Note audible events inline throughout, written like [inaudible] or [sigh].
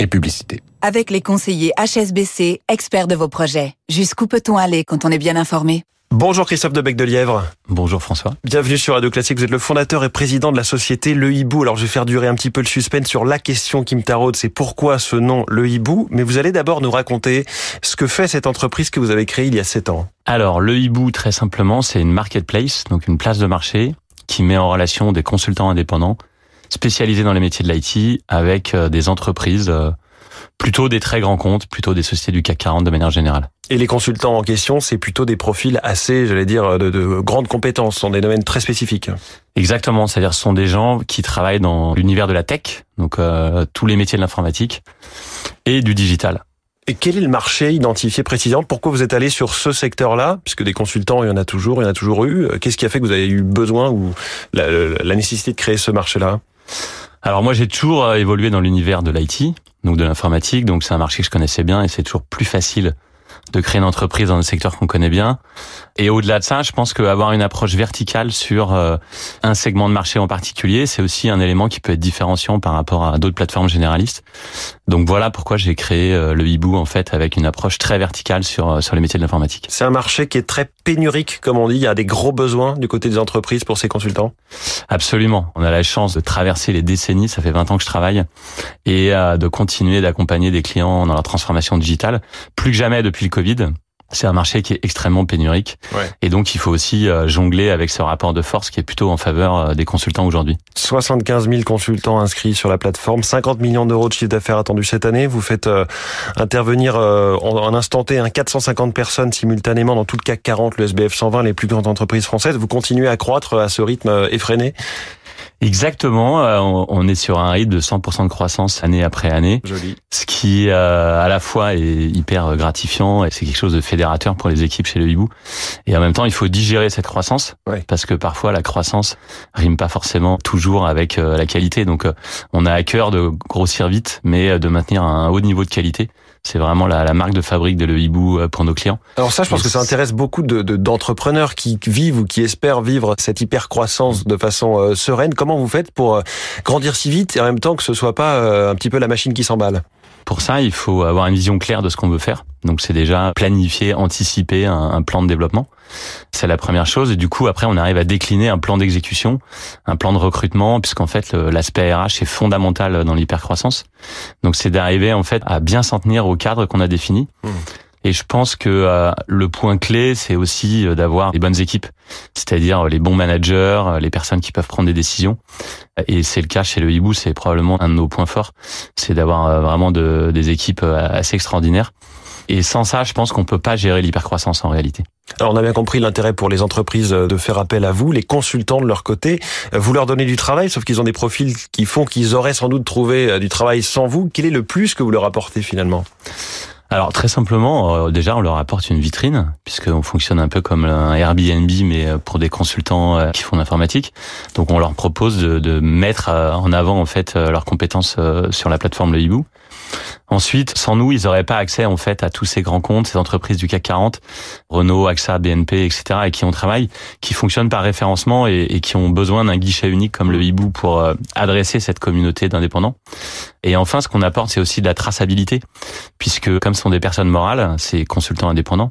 et publicité. Avec les conseillers HSBC, experts de vos projets. Jusqu'où peut-on aller quand on est bien informé? Bonjour Christophe de Bec de Lièvre. Bonjour François. Bienvenue sur Radio Classique. Vous êtes le fondateur et président de la société Le Hibou. Alors je vais faire durer un petit peu le suspense sur la question qui me taraude, c'est pourquoi ce nom Le Hibou? Mais vous allez d'abord nous raconter ce que fait cette entreprise que vous avez créée il y a 7 ans. Alors Le Hibou, très simplement, c'est une marketplace, donc une place de marché qui met en relation des consultants indépendants spécialisés dans les métiers de l'IT avec euh, des entreprises, euh, plutôt des très grands comptes, plutôt des sociétés du CAC 40 de manière générale. Et les consultants en question, c'est plutôt des profils assez, j'allais dire, de, de grandes compétences, ce sont des domaines très spécifiques. Exactement, c'est-à-dire ce sont des gens qui travaillent dans l'univers de la tech, donc euh, tous les métiers de l'informatique, et du digital. Et quel est le marché identifié précisément? Pourquoi vous êtes allé sur ce secteur-là? Puisque des consultants, il y en a toujours, il y en a toujours eu. Qu'est-ce qui a fait que vous avez eu besoin ou la, la nécessité de créer ce marché-là? Alors moi, j'ai toujours euh, évolué dans l'univers de l'IT, donc de l'informatique, donc c'est un marché que je connaissais bien et c'est toujours plus facile de créer une entreprise dans un secteur qu'on connaît bien. Et au-delà de ça, je pense qu'avoir une approche verticale sur euh, un segment de marché en particulier, c'est aussi un élément qui peut être différenciant par rapport à d'autres plateformes généralistes. Donc voilà pourquoi j'ai créé euh, le Hibou en fait avec une approche très verticale sur sur les métiers de l'informatique. C'est un marché qui est très pénurique, comme on dit. Il y a des gros besoins du côté des entreprises pour ces consultants. Absolument. On a la chance de traverser les décennies. Ça fait 20 ans que je travaille et de continuer d'accompagner des clients dans leur transformation digitale. Plus que jamais depuis le Covid, c'est un marché qui est extrêmement pénurique. Ouais. Et donc, il faut aussi euh, jongler avec ce rapport de force qui est plutôt en faveur euh, des consultants aujourd'hui. 75 000 consultants inscrits sur la plateforme, 50 millions d'euros de chiffre d'affaires attendus cette année. Vous faites euh, intervenir euh, en, en, instant T un 450 personnes simultanément dans tout le CAC 40, le SBF 120, les plus grandes entreprises françaises. Vous continuez à croître à ce rythme effréné Exactement, euh, on est sur un rythme de 100% de croissance année après année. Joli. Ce qui euh, à la fois est hyper gratifiant et c'est quelque chose de fédérateur pour les équipes chez le Hibou. Et en même temps, il faut digérer cette croissance ouais. parce que parfois la croissance rime pas forcément toujours avec euh, la qualité. Donc on a à cœur de grossir vite, mais de maintenir un haut niveau de qualité. C'est vraiment la, la, marque de fabrique de Le Hibou pour nos clients. Alors ça, je pense et que ça intéresse beaucoup de, de, d'entrepreneurs qui vivent ou qui espèrent vivre cette hyper croissance de façon euh, sereine. Comment vous faites pour euh, grandir si vite et en même temps que ce soit pas euh, un petit peu la machine qui s'emballe? Pour ça, il faut avoir une vision claire de ce qu'on veut faire. Donc c'est déjà planifier, anticiper un, un plan de développement. C'est la première chose. Et du coup, après, on arrive à décliner un plan d'exécution, un plan de recrutement, puisqu'en fait, l'aspect RH est fondamental dans l'hypercroissance. Donc c'est d'arriver en fait à bien s'en tenir au cadre qu'on a défini. Mmh. Et je pense que euh, le point clé, c'est aussi euh, d'avoir les bonnes équipes, c'est-à-dire les bons managers, les personnes qui peuvent prendre des décisions. Et c'est le cas chez le Hibou, c'est probablement un de nos points forts, c'est d'avoir euh, vraiment de, des équipes assez extraordinaires. Et sans ça, je pense qu'on peut pas gérer l'hypercroissance en réalité. Alors on a bien compris l'intérêt pour les entreprises de faire appel à vous, les consultants de leur côté. Vous leur donnez du travail, sauf qu'ils ont des profils qui font qu'ils auraient sans doute trouvé du travail sans vous. Quel est le plus que vous leur apportez finalement? Alors très simplement, euh, déjà on leur apporte une vitrine puisqu'on fonctionne un peu comme un Airbnb mais pour des consultants euh, qui font l'informatique. Donc on leur propose de, de, mettre en avant en fait leurs compétences euh, sur la plateforme Le Hibou. Ensuite, sans nous, ils n'auraient pas accès en fait à tous ces grands comptes, ces entreprises du CAC 40, Renault, AXA, BNP, etc., et qui on travaille, qui fonctionnent par référencement et, et qui ont besoin d'un guichet unique comme le Hibou pour euh, adresser cette communauté d'indépendants. Et enfin, ce qu'on apporte, c'est aussi de la traçabilité, puisque comme ce sont des personnes morales, ces consultants indépendants,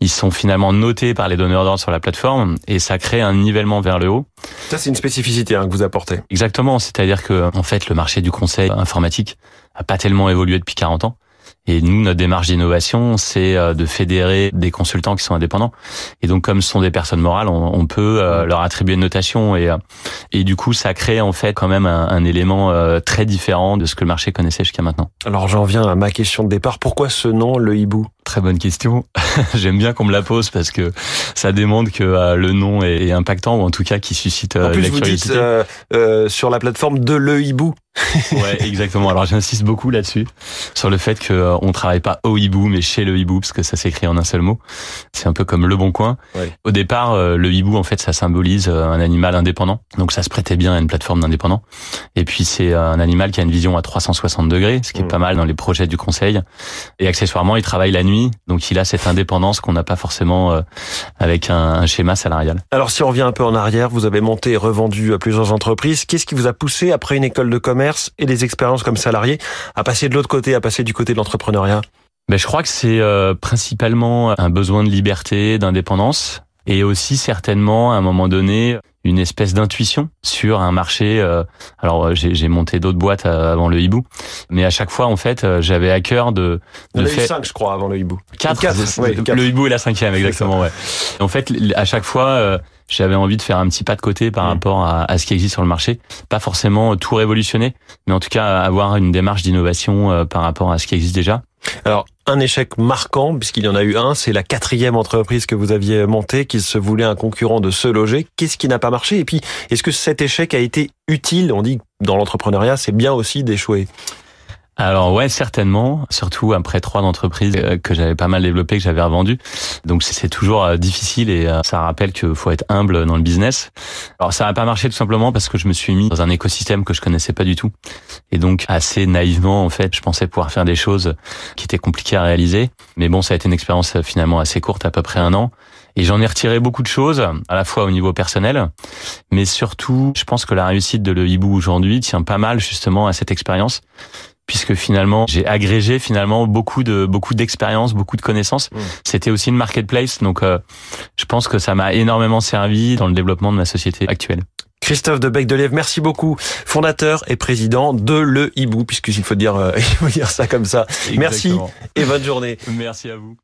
ils sont finalement notés par les donneurs d'ordre sur la plateforme et ça crée un nivellement vers le haut. Ça, c'est une spécificité hein, que vous apportez. Exactement, c'est-à-dire que en fait, le marché du conseil informatique a pas tellement évolué depuis 40 ans. Et nous, notre démarche d'innovation, c'est de fédérer des consultants qui sont indépendants. Et donc, comme ce sont des personnes morales, on, on peut leur attribuer une notation. Et, et du coup, ça crée en fait quand même un, un élément très différent de ce que le marché connaissait jusqu'à maintenant. Alors, j'en viens à ma question de départ. Pourquoi ce nom, le hibou? Très bonne question. [laughs] J'aime bien qu'on me la pose parce que ça démontre que euh, le nom est, est, impactant ou en tout cas qui suscite euh, en plus, la vous curiosité. dites euh, euh, sur la plateforme de le hibou. [laughs] ouais, exactement. Alors j'insiste beaucoup là-dessus sur le fait que euh, on travaille pas au hibou mais chez le hibou parce que ça s'écrit en un seul mot. C'est un peu comme le bon coin. Ouais. Au départ, euh, le hibou en fait ça symbolise euh, un animal indépendant. Donc ça se prêtait bien à une plateforme d'indépendants. Et puis c'est un animal qui a une vision à 360 degrés, ce qui est Mm. pas mal dans les projets du conseil. Et accessoirement, il travaille la nuit autonomie. Donc il a cette indépendance qu'on n'a pas forcément euh, avec un, un, schéma salarial. Alors si on revient un peu en arrière, vous avez monté et revendu plusieurs entreprises. Qu'est-ce qui vous a poussé après une école de commerce et des expériences comme salarié à passer de l'autre côté, à passer du côté de l'entrepreneuriat? Ben, je crois que c'est euh, principalement un besoin de liberté, d'indépendance, et aussi certainement à un moment donné une espèce d'intuition sur un marché. Euh, alors j'ai monté d'autres boîtes euh, avant le hibou, mais à chaque fois en fait j'avais à cœur de. de fait... cinq je crois avant le hibou. Quatre. [laughs] Le hibou est la cinquième exactement ouais. En fait à chaque fois j'avais envie de faire un petit pas de côté par mmh. rapport à, à, ce qui existe sur le marché. Pas forcément tout révolutionner, mais en tout cas avoir une démarche d'innovation par rapport à ce qui existe déjà. Alors, un échec marquant, puisqu'il y en a eu un, c'est la quatrième entreprise que vous aviez montée, qui se voulait un concurrent de Se Loger. Qu'est-ce qui n'a pas marché? Et puis, est-ce que cet échec a été utile? On dit dans l'entrepreneuriat, c'est bien aussi d'échouer. Alors ouais, certainement, surtout après trois entreprises euh, que j'avais pas mal développées, que j'avais revendues. Donc c'est toujours euh, difficile et euh, ça rappelle qu'il faut être humble dans le business. Alors ça n'a pas marché tout simplement parce que je me suis mis dans un écosystème que je connaissais pas du tout. Et donc assez naïvement, en fait, je pensais pouvoir faire des choses qui étaient compliquées à réaliser. Mais bon, ça a été une expérience finalement assez courte, à peu près un an. Et j'en ai retiré beaucoup de choses, à la fois au niveau personnel, mais surtout, je pense que la réussite de Le Hibou aujourd'hui tient pas mal justement à cette expérience puisque finalement j'ai agrégé finalement beaucoup de beaucoup d'expériences, beaucoup de connaissances. Mmh. C'était aussi une marketplace, donc euh, je pense que ça m'a énormément servi dans le développement de ma société actuelle. Christophe de Bec de merci beaucoup, fondateur et président de Le Hibou, puisqu'il faut dire, euh, [laughs] il faut dire ça comme ça. Merci et bonne journée. Merci à vous.